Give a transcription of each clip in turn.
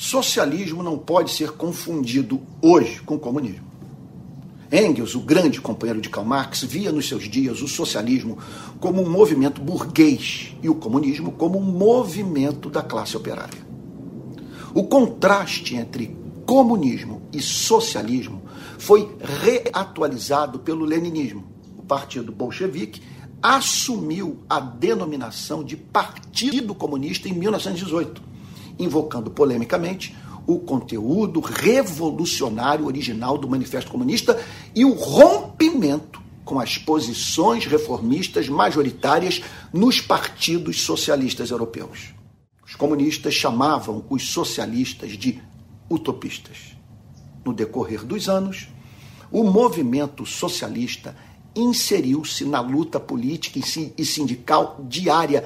Socialismo não pode ser confundido hoje com comunismo. Engels, o grande companheiro de Karl Marx, via nos seus dias o socialismo como um movimento burguês e o comunismo como um movimento da classe operária. O contraste entre comunismo e socialismo foi reatualizado pelo leninismo. O partido bolchevique assumiu a denominação de Partido Comunista em 1918, invocando polemicamente o conteúdo revolucionário original do Manifesto Comunista e o rompimento com as posições reformistas majoritárias nos partidos socialistas europeus. Os comunistas chamavam os socialistas de utopistas. No decorrer dos anos, o movimento socialista inseriu-se na luta política e sindical diária.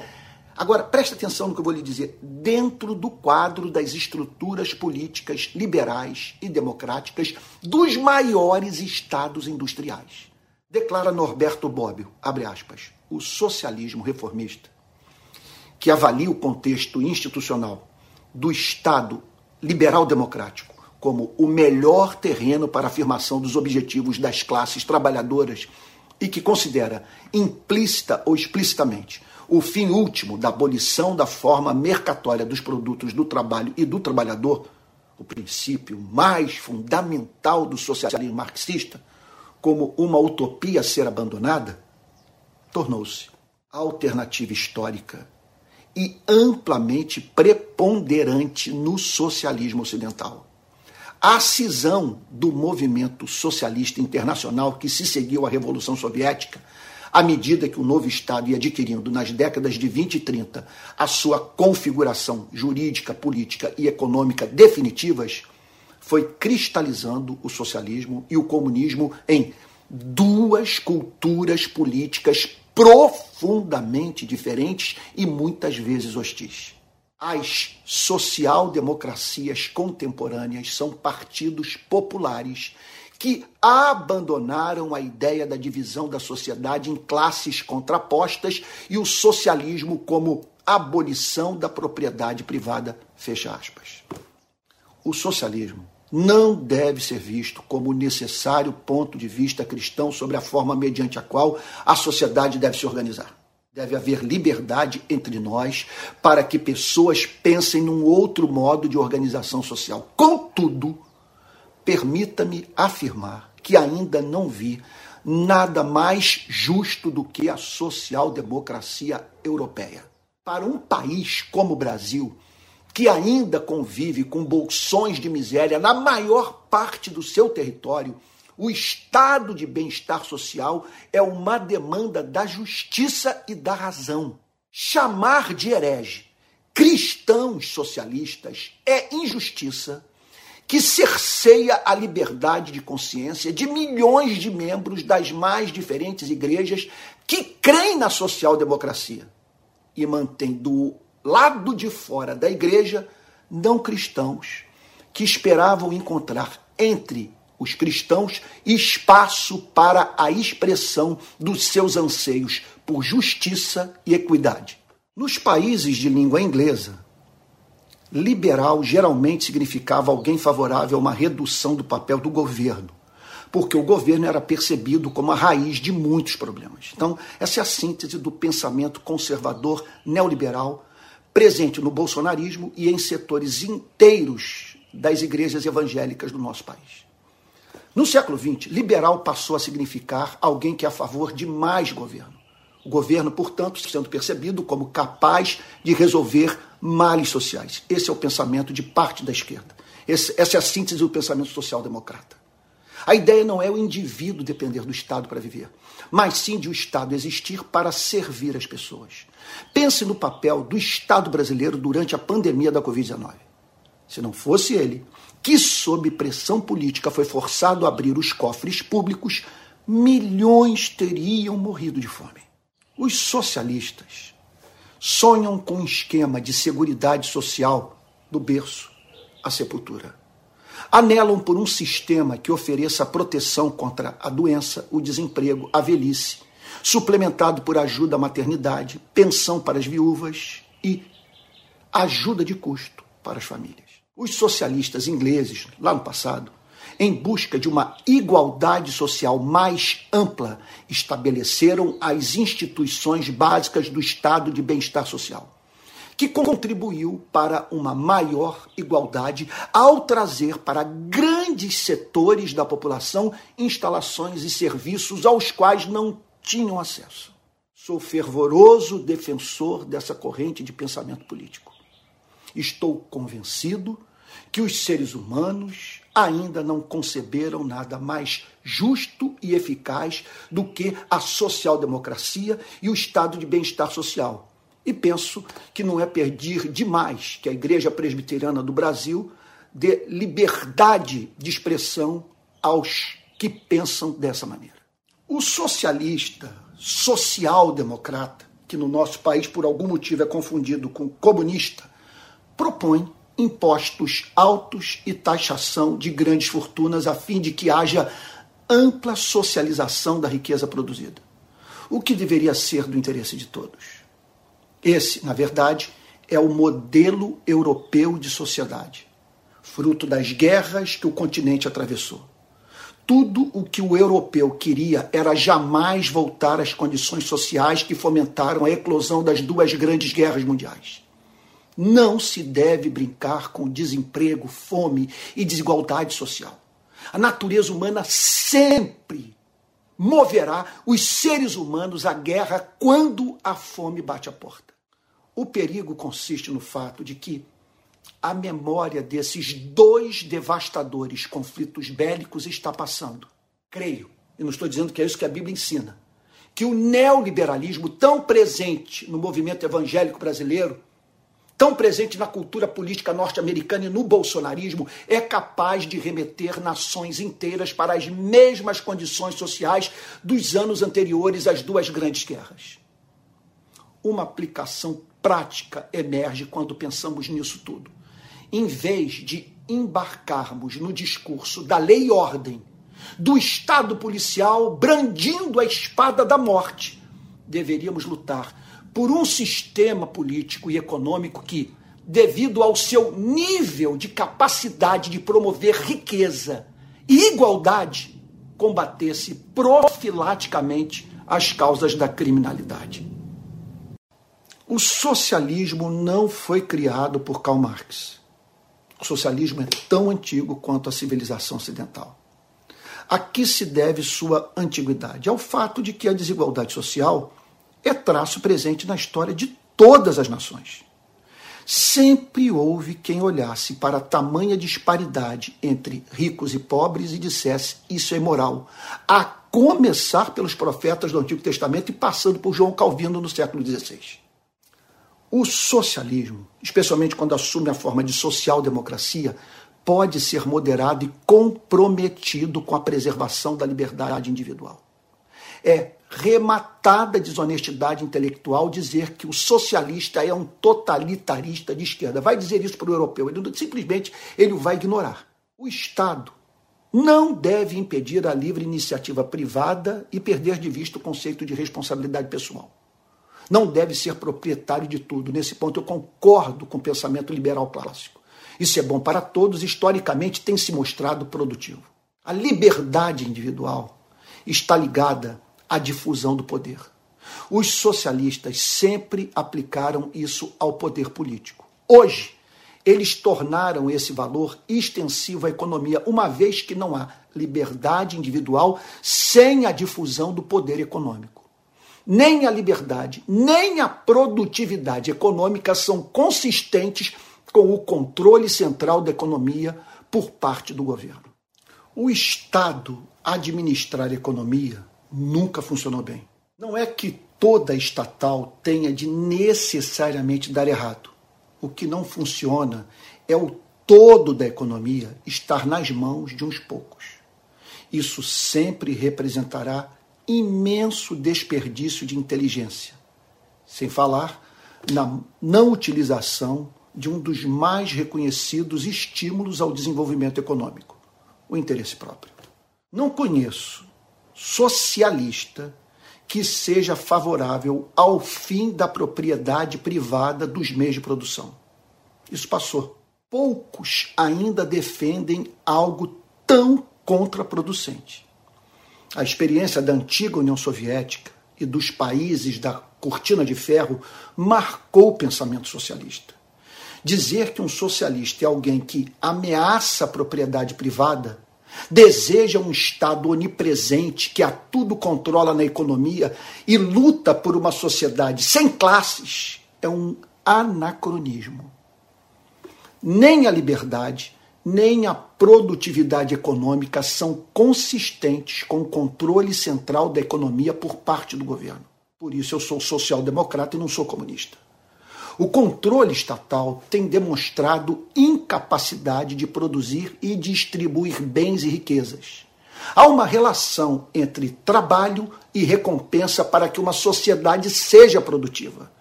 Agora, preste atenção no que eu vou lhe dizer. Dentro do quadro das estruturas políticas liberais e democráticas dos maiores estados industriais. Declara Norberto Bobbio, abre aspas, o socialismo reformista, que avalia o contexto institucional do Estado liberal democrático como o melhor terreno para a afirmação dos objetivos das classes trabalhadoras e que considera implícita ou explicitamente o fim último da abolição da forma mercatória dos produtos do trabalho e do trabalhador, o princípio mais fundamental do socialismo marxista, como uma utopia a ser abandonada, tornou-se alternativa histórica e amplamente preponderante no socialismo ocidental. A cisão do movimento socialista internacional que se seguiu à Revolução Soviética, à medida que o novo Estado ia adquirindo nas décadas de 20 e 30 a sua configuração jurídica, política e econômica definitivas, foi cristalizando o socialismo e o comunismo em duas culturas políticas profundamente diferentes e muitas vezes hostis. As social-democracias contemporâneas são partidos populares que abandonaram a ideia da divisão da sociedade em classes contrapostas e o socialismo como abolição da propriedade privada. Fecha aspas. O socialismo não deve ser visto como necessário ponto de vista cristão sobre a forma mediante a qual a sociedade deve se organizar. Deve haver liberdade entre nós para que pessoas pensem num outro modo de organização social. Contudo, permita-me afirmar que ainda não vi nada mais justo do que a social-democracia europeia. Para um país como o Brasil, que ainda convive com bolsões de miséria na maior parte do seu território, o estado de bem-estar social é uma demanda da justiça e da razão. Chamar de herege cristãos socialistas é injustiça que cerceia a liberdade de consciência de milhões de membros das mais diferentes igrejas que creem na social-democracia e mantém do lado de fora da igreja não cristãos que esperavam encontrar entre os cristãos espaço para a expressão dos seus anseios por justiça e equidade. Nos países de língua inglesa, liberal geralmente significava alguém favorável a uma redução do papel do governo, porque o governo era percebido como a raiz de muitos problemas. Então, essa é a síntese do pensamento conservador neoliberal presente no bolsonarismo e em setores inteiros das igrejas evangélicas do nosso país. No século XX, liberal passou a significar alguém que é a favor de mais governo. O governo, portanto, sendo percebido como capaz de resolver males sociais. Esse é o pensamento de parte da esquerda. Esse, essa é a síntese do pensamento social-democrata. A ideia não é o indivíduo depender do Estado para viver, mas sim de o Estado existir para servir as pessoas. Pense no papel do Estado brasileiro durante a pandemia da Covid-19. Se não fosse ele, que, sob pressão política, foi forçado a abrir os cofres públicos, milhões teriam morrido de fome. Os socialistas sonham com um esquema de seguridade social do berço à sepultura. Anelam por um sistema que ofereça proteção contra a doença, o desemprego, a velhice, suplementado por ajuda à maternidade, pensão para as viúvas e ajuda de custo para as famílias. Os socialistas ingleses, lá no passado, em busca de uma igualdade social mais ampla, estabeleceram as instituições básicas do estado de bem-estar social que contribuiu para uma maior igualdade ao trazer para grandes setores da população instalações e serviços aos quais não tinham acesso. Sou fervoroso defensor dessa corrente de pensamento político. Estou convencido que os seres humanos ainda não conceberam nada mais justo e eficaz do que a social-democracia e o estado de bem-estar social e penso que não é perder demais que a Igreja Presbiteriana do Brasil dê liberdade de expressão aos que pensam dessa maneira. O socialista, social-democrata, que no nosso país por algum motivo é confundido com comunista, propõe impostos altos e taxação de grandes fortunas a fim de que haja ampla socialização da riqueza produzida, o que deveria ser do interesse de todos. Esse, na verdade, é o modelo europeu de sociedade, fruto das guerras que o continente atravessou. Tudo o que o europeu queria era jamais voltar às condições sociais que fomentaram a eclosão das duas grandes guerras mundiais. Não se deve brincar com desemprego, fome e desigualdade social. A natureza humana sempre moverá os seres humanos à guerra quando a fome bate a porta. O perigo consiste no fato de que a memória desses dois devastadores conflitos bélicos está passando. Creio, e não estou dizendo que é isso que a Bíblia ensina, que o neoliberalismo, tão presente no movimento evangélico brasileiro, tão presente na cultura política norte-americana e no bolsonarismo, é capaz de remeter nações inteiras para as mesmas condições sociais dos anos anteriores às duas grandes guerras. Uma aplicação prática emerge quando pensamos nisso tudo. Em vez de embarcarmos no discurso da lei e ordem, do Estado policial brandindo a espada da morte, deveríamos lutar por um sistema político e econômico que, devido ao seu nível de capacidade de promover riqueza e igualdade, combatesse profilaticamente as causas da criminalidade. O socialismo não foi criado por Karl Marx. O socialismo é tão antigo quanto a civilização ocidental. A que se deve sua antiguidade? Ao fato de que a desigualdade social é traço presente na história de todas as nações. Sempre houve quem olhasse para a tamanha disparidade entre ricos e pobres e dissesse isso é imoral, a começar pelos profetas do Antigo Testamento e passando por João Calvino no século XVI. O socialismo, especialmente quando assume a forma de social-democracia, pode ser moderado e comprometido com a preservação da liberdade individual. É rematada desonestidade intelectual dizer que o socialista é um totalitarista de esquerda. Vai dizer isso para o europeu, ele simplesmente ele vai ignorar. O Estado não deve impedir a livre iniciativa privada e perder de vista o conceito de responsabilidade pessoal não deve ser proprietário de tudo. Nesse ponto, eu concordo com o pensamento liberal clássico. Isso é bom para todos, historicamente tem se mostrado produtivo. A liberdade individual está ligada à difusão do poder. Os socialistas sempre aplicaram isso ao poder político. Hoje, eles tornaram esse valor extensivo à economia, uma vez que não há liberdade individual sem a difusão do poder econômico nem a liberdade, nem a produtividade econômica são consistentes com o controle central da economia por parte do governo. O Estado administrar a economia nunca funcionou bem. Não é que toda estatal tenha de necessariamente dar errado. O que não funciona é o todo da economia estar nas mãos de uns poucos. Isso sempre representará imenso desperdício de inteligência, sem falar na não utilização de um dos mais reconhecidos estímulos ao desenvolvimento econômico, o interesse próprio. Não conheço socialista que seja favorável ao fim da propriedade privada dos meios de produção. Isso passou. poucos ainda defendem algo tão contraproducente. A experiência da antiga União Soviética e dos países da cortina de ferro marcou o pensamento socialista. Dizer que um socialista é alguém que ameaça a propriedade privada, deseja um Estado onipresente que a tudo controla na economia e luta por uma sociedade sem classes é um anacronismo nem a liberdade, nem a produtividade econômica são consistentes com o controle central da economia por parte do governo. Por isso eu sou social-democrata e não sou comunista. O controle estatal tem demonstrado incapacidade de produzir e distribuir bens e riquezas. Há uma relação entre trabalho e recompensa para que uma sociedade seja produtiva.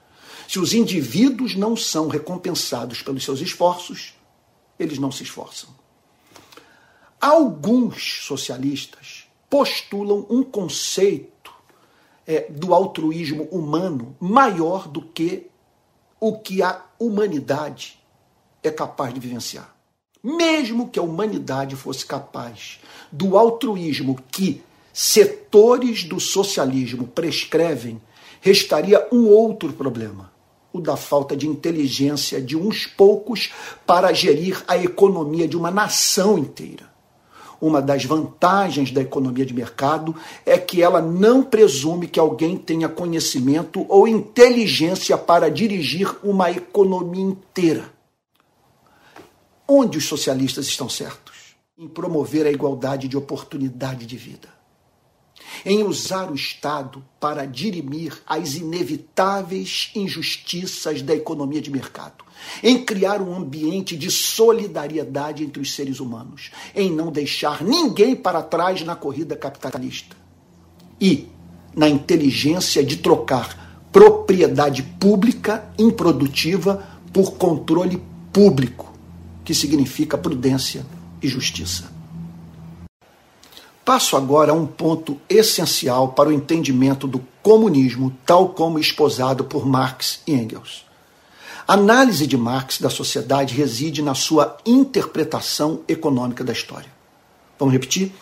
Se os indivíduos não são recompensados pelos seus esforços, eles não se esforçam. Alguns socialistas postulam um conceito é, do altruísmo humano maior do que o que a humanidade é capaz de vivenciar. Mesmo que a humanidade fosse capaz do altruísmo que setores do socialismo prescrevem, restaria um outro problema o da falta de inteligência de uns poucos para gerir a economia de uma nação inteira. Uma das vantagens da economia de mercado é que ela não presume que alguém tenha conhecimento ou inteligência para dirigir uma economia inteira. Onde os socialistas estão certos? Em promover a igualdade de oportunidade de vida em usar o Estado para dirimir as inevitáveis injustiças da economia de mercado, em criar um ambiente de solidariedade entre os seres humanos, em não deixar ninguém para trás na corrida capitalista e na inteligência de trocar propriedade pública improdutiva por controle público, que significa prudência e justiça. Passo agora a um ponto essencial para o entendimento do comunismo, tal como esposado por Marx e Engels. A análise de Marx da sociedade reside na sua interpretação econômica da história. Vamos repetir?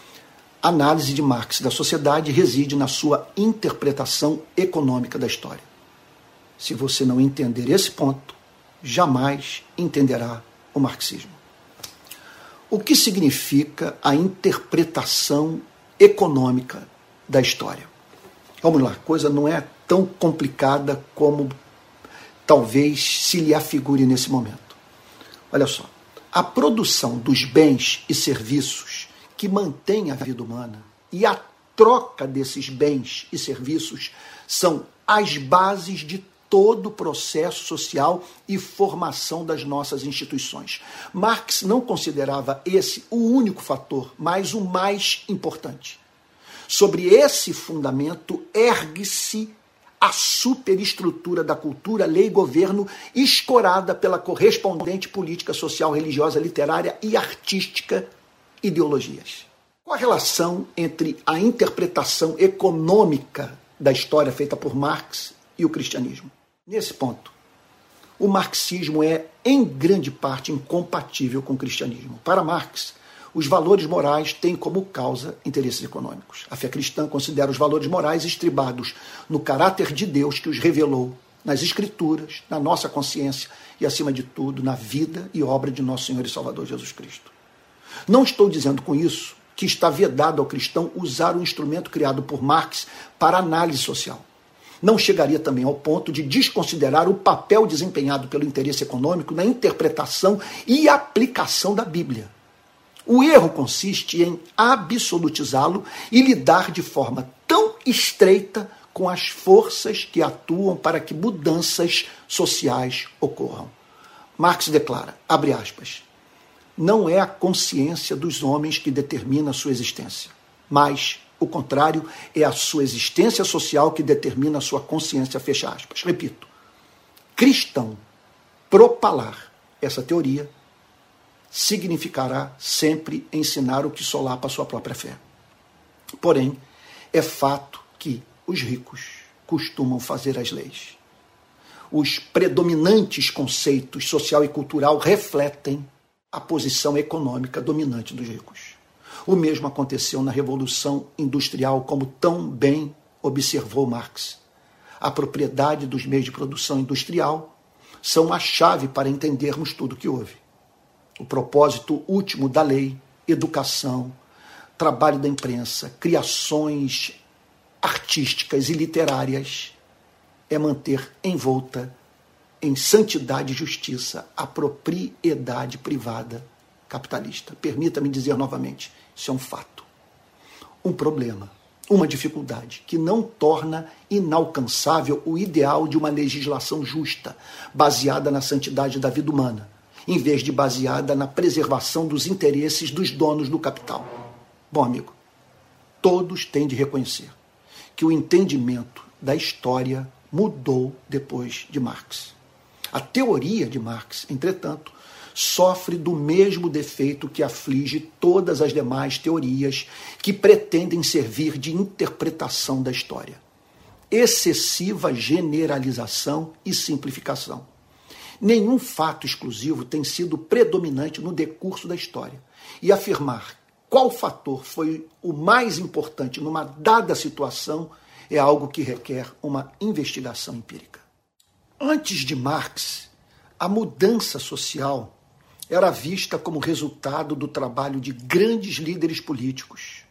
A análise de Marx da sociedade reside na sua interpretação econômica da história. Se você não entender esse ponto, jamais entenderá o marxismo o que significa a interpretação econômica da história. Vamos lá, a coisa não é tão complicada como talvez se lhe afigure nesse momento. Olha só, a produção dos bens e serviços que mantém a vida humana e a troca desses bens e serviços são as bases de todo o processo social e formação das nossas instituições. Marx não considerava esse o único fator, mas o mais importante. Sobre esse fundamento ergue-se a superestrutura da cultura, lei e governo, escorada pela correspondente política social, religiosa, literária e artística ideologias. Qual a relação entre a interpretação econômica da história feita por Marx e o cristianismo? Nesse ponto, o marxismo é, em grande parte, incompatível com o cristianismo. Para Marx, os valores morais têm como causa interesses econômicos. A fé cristã considera os valores morais estribados no caráter de Deus que os revelou nas Escrituras, na nossa consciência e, acima de tudo, na vida e obra de nosso Senhor e Salvador Jesus Cristo. Não estou dizendo com isso que está vedado ao cristão usar o instrumento criado por Marx para análise social não chegaria também ao ponto de desconsiderar o papel desempenhado pelo interesse econômico na interpretação e aplicação da Bíblia. O erro consiste em absolutizá-lo e lidar de forma tão estreita com as forças que atuam para que mudanças sociais ocorram. Marx declara, abre aspas, não é a consciência dos homens que determina sua existência, mas o contrário, é a sua existência social que determina a sua consciência, fecha aspas. Repito, cristão propalar essa teoria significará sempre ensinar o que solapa a sua própria fé. Porém, é fato que os ricos costumam fazer as leis. Os predominantes conceitos social e cultural refletem a posição econômica dominante dos ricos. O mesmo aconteceu na Revolução Industrial, como tão bem observou Marx. A propriedade dos meios de produção industrial são a chave para entendermos tudo o que houve. O propósito último da lei, educação, trabalho da imprensa, criações artísticas e literárias é manter envolta em santidade e justiça a propriedade privada capitalista. Permita-me dizer novamente, isso é um fato. Um problema, uma dificuldade que não torna inalcançável o ideal de uma legislação justa, baseada na santidade da vida humana, em vez de baseada na preservação dos interesses dos donos do capital. Bom, amigo, todos têm de reconhecer que o entendimento da história mudou depois de Marx. A teoria de Marx, entretanto, sofre do mesmo defeito que aflige todas as demais teorias que pretendem servir de interpretação da história: excessiva generalização e simplificação. Nenhum fato exclusivo tem sido predominante no decurso da história. E afirmar qual fator foi o mais importante numa dada situação é algo que requer uma investigação empírica. Antes de Marx, a mudança social era vista como resultado do trabalho de grandes líderes políticos,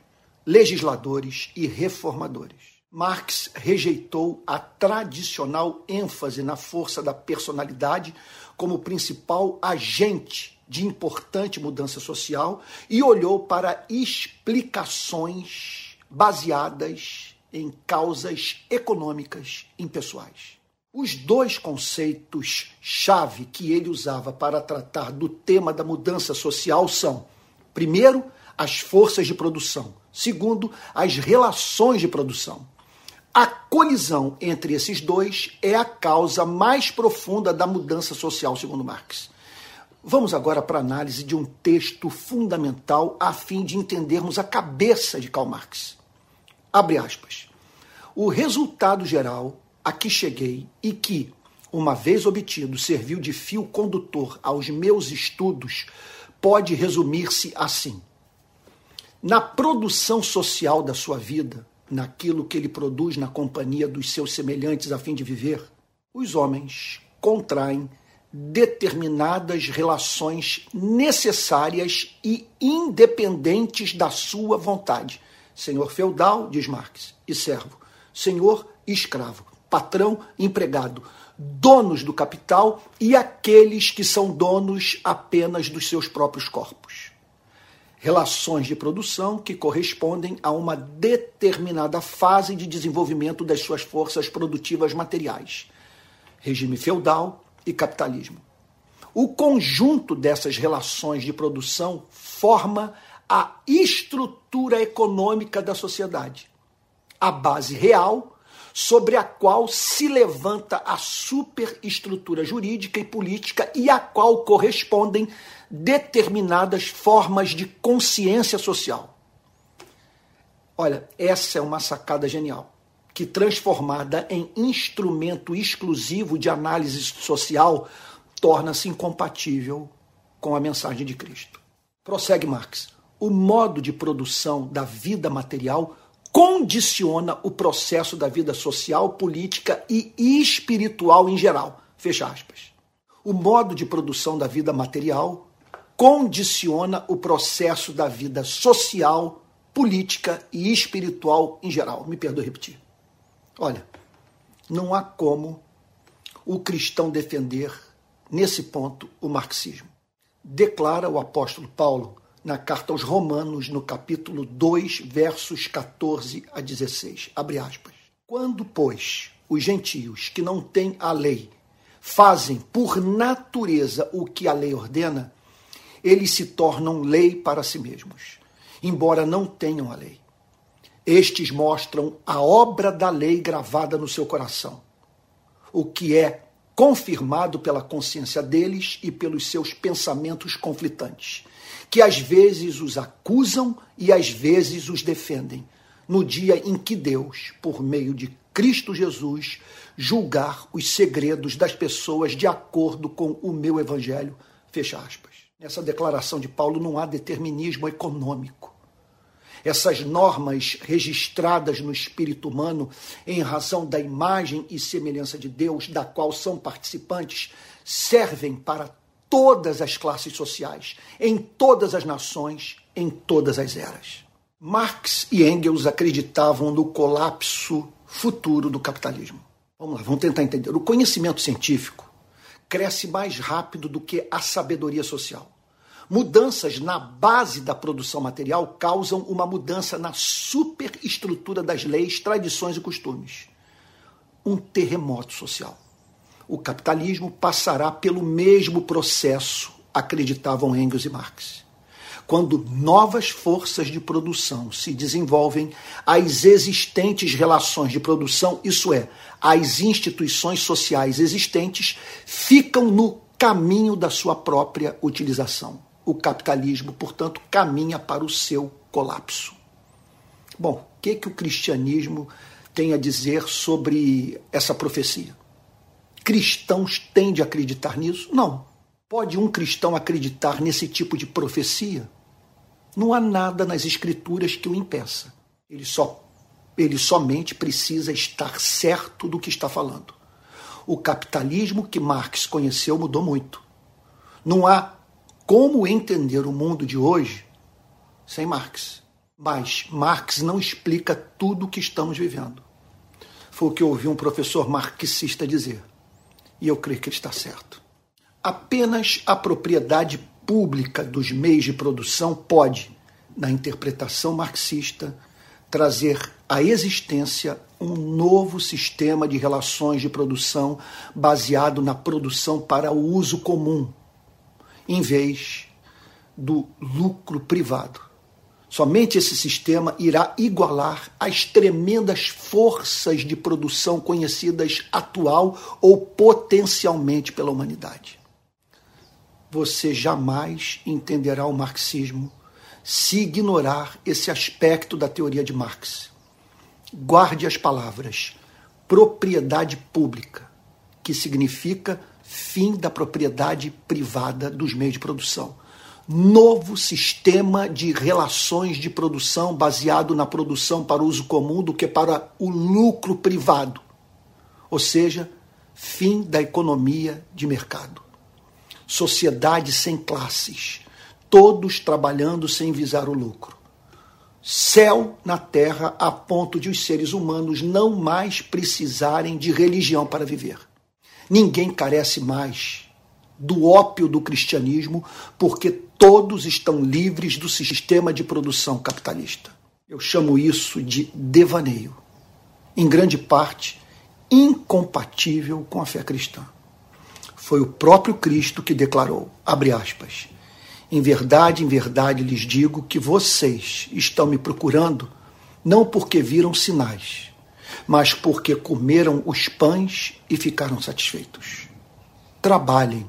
legisladores e reformadores. Marx rejeitou a tradicional ênfase na força da personalidade como principal agente de importante mudança social e olhou para explicações baseadas em causas econômicas impessoais. Os dois conceitos-chave que ele usava para tratar do tema da mudança social são: primeiro, as forças de produção, segundo, as relações de produção. A colisão entre esses dois é a causa mais profunda da mudança social, segundo Marx. Vamos agora para a análise de um texto fundamental a fim de entendermos a cabeça de Karl Marx. Abre aspas. O resultado geral a que cheguei e que, uma vez obtido, serviu de fio condutor aos meus estudos, pode resumir-se assim: na produção social da sua vida, naquilo que ele produz na companhia dos seus semelhantes a fim de viver, os homens contraem determinadas relações necessárias e independentes da sua vontade. Senhor feudal, diz Marx, e servo. Senhor escravo patrão empregado, donos do capital e aqueles que são donos apenas dos seus próprios corpos. Relações de produção que correspondem a uma determinada fase de desenvolvimento das suas forças produtivas materiais. Regime feudal e capitalismo. O conjunto dessas relações de produção forma a estrutura econômica da sociedade. A base real sobre a qual se levanta a superestrutura jurídica e política e a qual correspondem determinadas formas de consciência social. Olha, essa é uma sacada genial, que transformada em instrumento exclusivo de análise social, torna-se incompatível com a mensagem de Cristo. Prossegue Marx. O modo de produção da vida material condiciona o processo da vida social, política e espiritual em geral. Fecha aspas. O modo de produção da vida material condiciona o processo da vida social, política e espiritual em geral. Me perdoe repetir. Olha, não há como o cristão defender, nesse ponto, o marxismo. Declara o apóstolo Paulo na carta aos Romanos, no capítulo 2, versos 14 a 16. Abre aspas. Quando, pois, os gentios que não têm a lei fazem por natureza o que a lei ordena, eles se tornam lei para si mesmos, embora não tenham a lei. Estes mostram a obra da lei gravada no seu coração, o que é confirmado pela consciência deles e pelos seus pensamentos conflitantes que às vezes os acusam e às vezes os defendem, no dia em que Deus, por meio de Cristo Jesus, julgar os segredos das pessoas de acordo com o meu evangelho. Fecha aspas. Nessa declaração de Paulo não há determinismo econômico. Essas normas registradas no espírito humano em razão da imagem e semelhança de Deus, da qual são participantes, servem para todas as classes sociais, em todas as nações, em todas as eras. Marx e Engels acreditavam no colapso futuro do capitalismo. Vamos lá, vamos tentar entender. O conhecimento científico cresce mais rápido do que a sabedoria social. Mudanças na base da produção material causam uma mudança na superestrutura das leis, tradições e costumes. Um terremoto social. O capitalismo passará pelo mesmo processo, acreditavam Engels e Marx. Quando novas forças de produção se desenvolvem, as existentes relações de produção, isso é, as instituições sociais existentes, ficam no caminho da sua própria utilização o capitalismo, portanto, caminha para o seu colapso. Bom, o que, que o cristianismo tem a dizer sobre essa profecia? Cristãos têm de acreditar nisso? Não. Pode um cristão acreditar nesse tipo de profecia? Não há nada nas escrituras que o impeça. Ele só ele somente precisa estar certo do que está falando. O capitalismo que Marx conheceu mudou muito. Não há como entender o mundo de hoje sem Marx. Mas Marx não explica tudo o que estamos vivendo. Foi o que eu ouvi um professor marxista dizer. E eu creio que ele está certo. Apenas a propriedade pública dos meios de produção pode, na interpretação marxista, trazer à existência um novo sistema de relações de produção baseado na produção para o uso comum, em vez do lucro privado. Somente esse sistema irá igualar as tremendas forças de produção conhecidas atual ou potencialmente pela humanidade. Você jamais entenderá o marxismo se ignorar esse aspecto da teoria de Marx. Guarde as palavras propriedade pública, que significa fim da propriedade privada dos meios de produção. Novo sistema de relações de produção baseado na produção para uso comum do que para o lucro privado. Ou seja, fim da economia de mercado. Sociedade sem classes, todos trabalhando sem visar o lucro. Céu na terra a ponto de os seres humanos não mais precisarem de religião para viver. Ninguém carece mais do ópio do cristianismo, porque todos estão livres do sistema de produção capitalista. Eu chamo isso de devaneio, em grande parte incompatível com a fé cristã. Foi o próprio Cristo que declarou, abre aspas, em verdade, em verdade lhes digo que vocês estão me procurando não porque viram sinais, mas porque comeram os pães e ficaram satisfeitos. Trabalhem,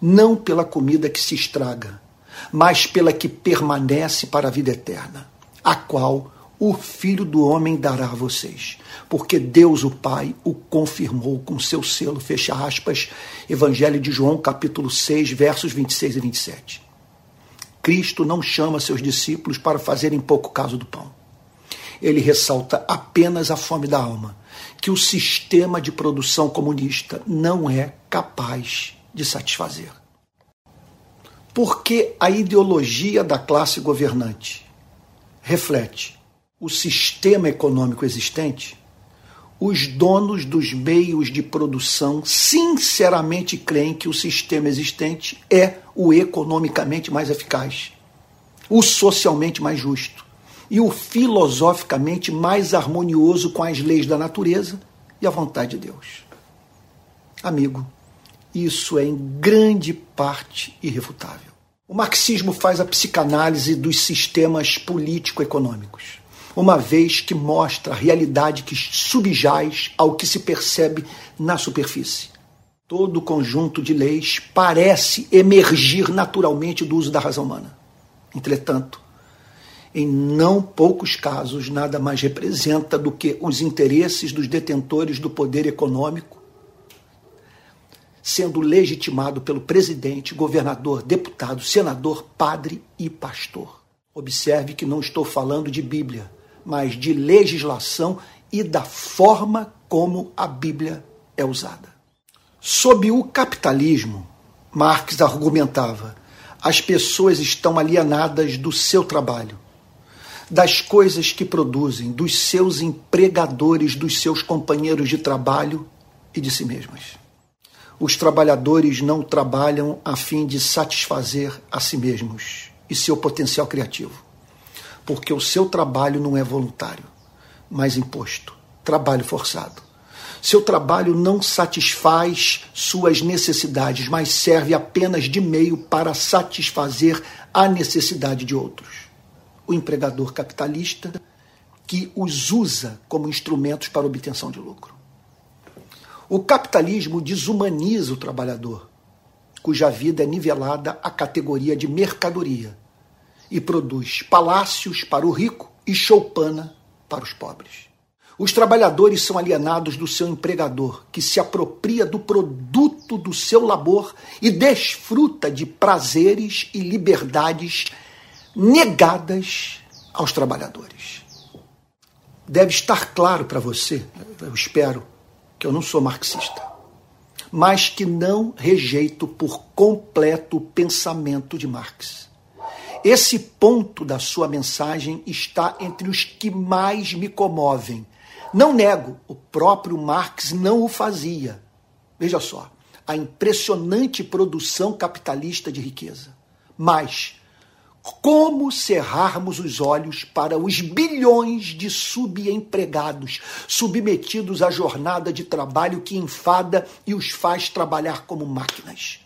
não pela comida que se estraga, mas pela que permanece para a vida eterna, a qual o Filho do Homem dará a vocês, porque Deus o Pai o confirmou com seu selo, fecha aspas, Evangelho de João, capítulo 6, versos 26 e 27. Cristo não chama seus discípulos para fazerem pouco caso do pão ele ressalta apenas a fome da alma, que o sistema de produção comunista não é capaz de satisfazer. Porque a ideologia da classe governante reflete o sistema econômico existente, os donos dos meios de produção sinceramente creem que o sistema existente é o economicamente mais eficaz, o socialmente mais justo e o filosoficamente mais harmonioso com as leis da natureza e a vontade de Deus. Amigo, isso é em grande parte irrefutável. O marxismo faz a psicanálise dos sistemas político-econômicos, uma vez que mostra a realidade que subjaz ao que se percebe na superfície. Todo o conjunto de leis parece emergir naturalmente do uso da razão humana. Entretanto, em não poucos casos, nada mais representa do que os interesses dos detentores do poder econômico, sendo legitimado pelo presidente, governador, deputado, senador, padre e pastor. Observe que não estou falando de Bíblia, mas de legislação e da forma como a Bíblia é usada. Sob o capitalismo, Marx argumentava, as pessoas estão alienadas do seu trabalho, das coisas que produzem, dos seus empregadores, dos seus companheiros de trabalho e de si mesmas. Os trabalhadores não trabalham a fim de satisfazer a si mesmos e seu potencial criativo, porque o seu trabalho não é voluntário, mas imposto trabalho forçado. Seu trabalho não satisfaz suas necessidades, mas serve apenas de meio para satisfazer a necessidade de outros. O empregador capitalista que os usa como instrumentos para obtenção de lucro. O capitalismo desumaniza o trabalhador, cuja vida é nivelada à categoria de mercadoria e produz palácios para o rico e choupana para os pobres. Os trabalhadores são alienados do seu empregador, que se apropria do produto do seu labor e desfruta de prazeres e liberdades negadas aos trabalhadores. Deve estar claro para você, eu espero, que eu não sou marxista, mas que não rejeito por completo o pensamento de Marx. Esse ponto da sua mensagem está entre os que mais me comovem não nego, o próprio Marx não o fazia. Veja só, a impressionante produção capitalista de riqueza. Mas como cerrarmos os olhos para os bilhões de subempregados submetidos à jornada de trabalho que enfada e os faz trabalhar como máquinas?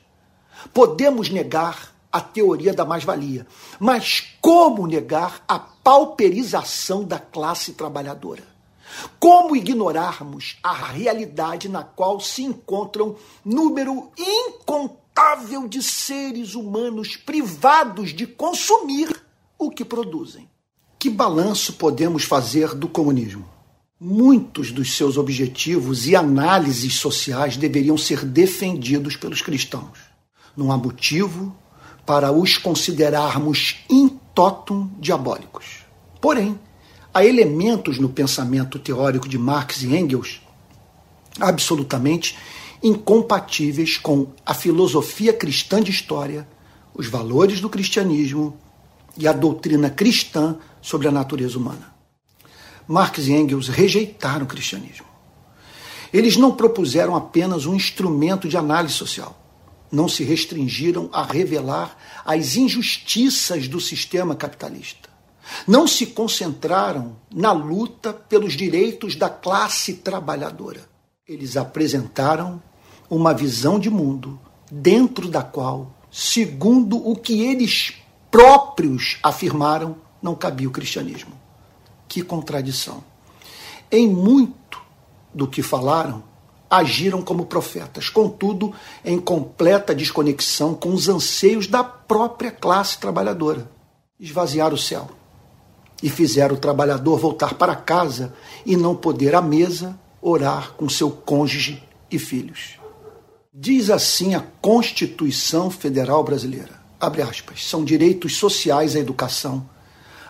Podemos negar a teoria da mais-valia, mas como negar a pauperização da classe trabalhadora? Como ignorarmos a realidade na qual se encontram número incontável de seres humanos privados de consumir o que produzem? Que balanço podemos fazer do comunismo? Muitos dos seus objetivos e análises sociais deveriam ser defendidos pelos cristãos. Não há motivo para os considerarmos in totum diabólicos. Porém, há elementos no pensamento teórico de Marx e Engels absolutamente incompatíveis com a filosofia cristã de história, os valores do cristianismo e a doutrina cristã sobre a natureza humana. Marx e Engels rejeitaram o cristianismo. Eles não propuseram apenas um instrumento de análise social. Não se restringiram a revelar as injustiças do sistema capitalista não se concentraram na luta pelos direitos da classe trabalhadora. Eles apresentaram uma visão de mundo dentro da qual, segundo o que eles próprios afirmaram, não cabia o cristianismo. Que contradição. Em muito do que falaram, agiram como profetas, contudo, em completa desconexão com os anseios da própria classe trabalhadora. Esvaziar o céu e fizeram o trabalhador voltar para casa e não poder à mesa orar com seu cônjuge e filhos. Diz assim a Constituição Federal Brasileira. Abre aspas. São direitos sociais a educação,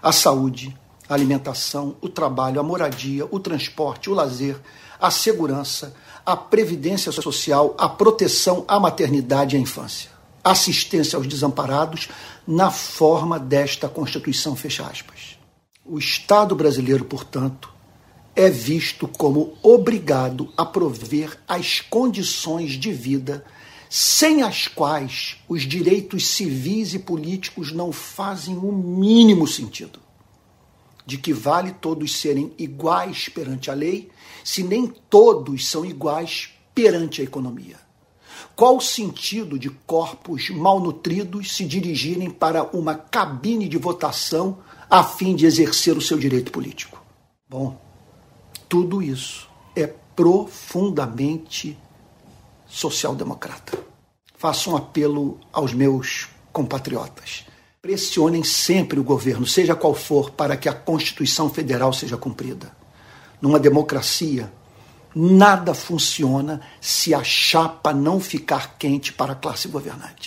a saúde, a alimentação, o trabalho, a moradia, o transporte, o lazer, a segurança, a previdência social, a proteção à maternidade e à infância, assistência aos desamparados na forma desta Constituição, fecha aspas. O Estado brasileiro, portanto, é visto como obrigado a prover as condições de vida sem as quais os direitos civis e políticos não fazem o mínimo sentido. De que vale todos serem iguais perante a lei, se nem todos são iguais perante a economia? Qual o sentido de corpos malnutridos se dirigirem para uma cabine de votação a fim de exercer o seu direito político. Bom, tudo isso é profundamente social-democrata. Faço um apelo aos meus compatriotas. Pressionem sempre o governo, seja qual for, para que a Constituição Federal seja cumprida. Numa democracia, Nada funciona se a chapa não ficar quente para a classe governante.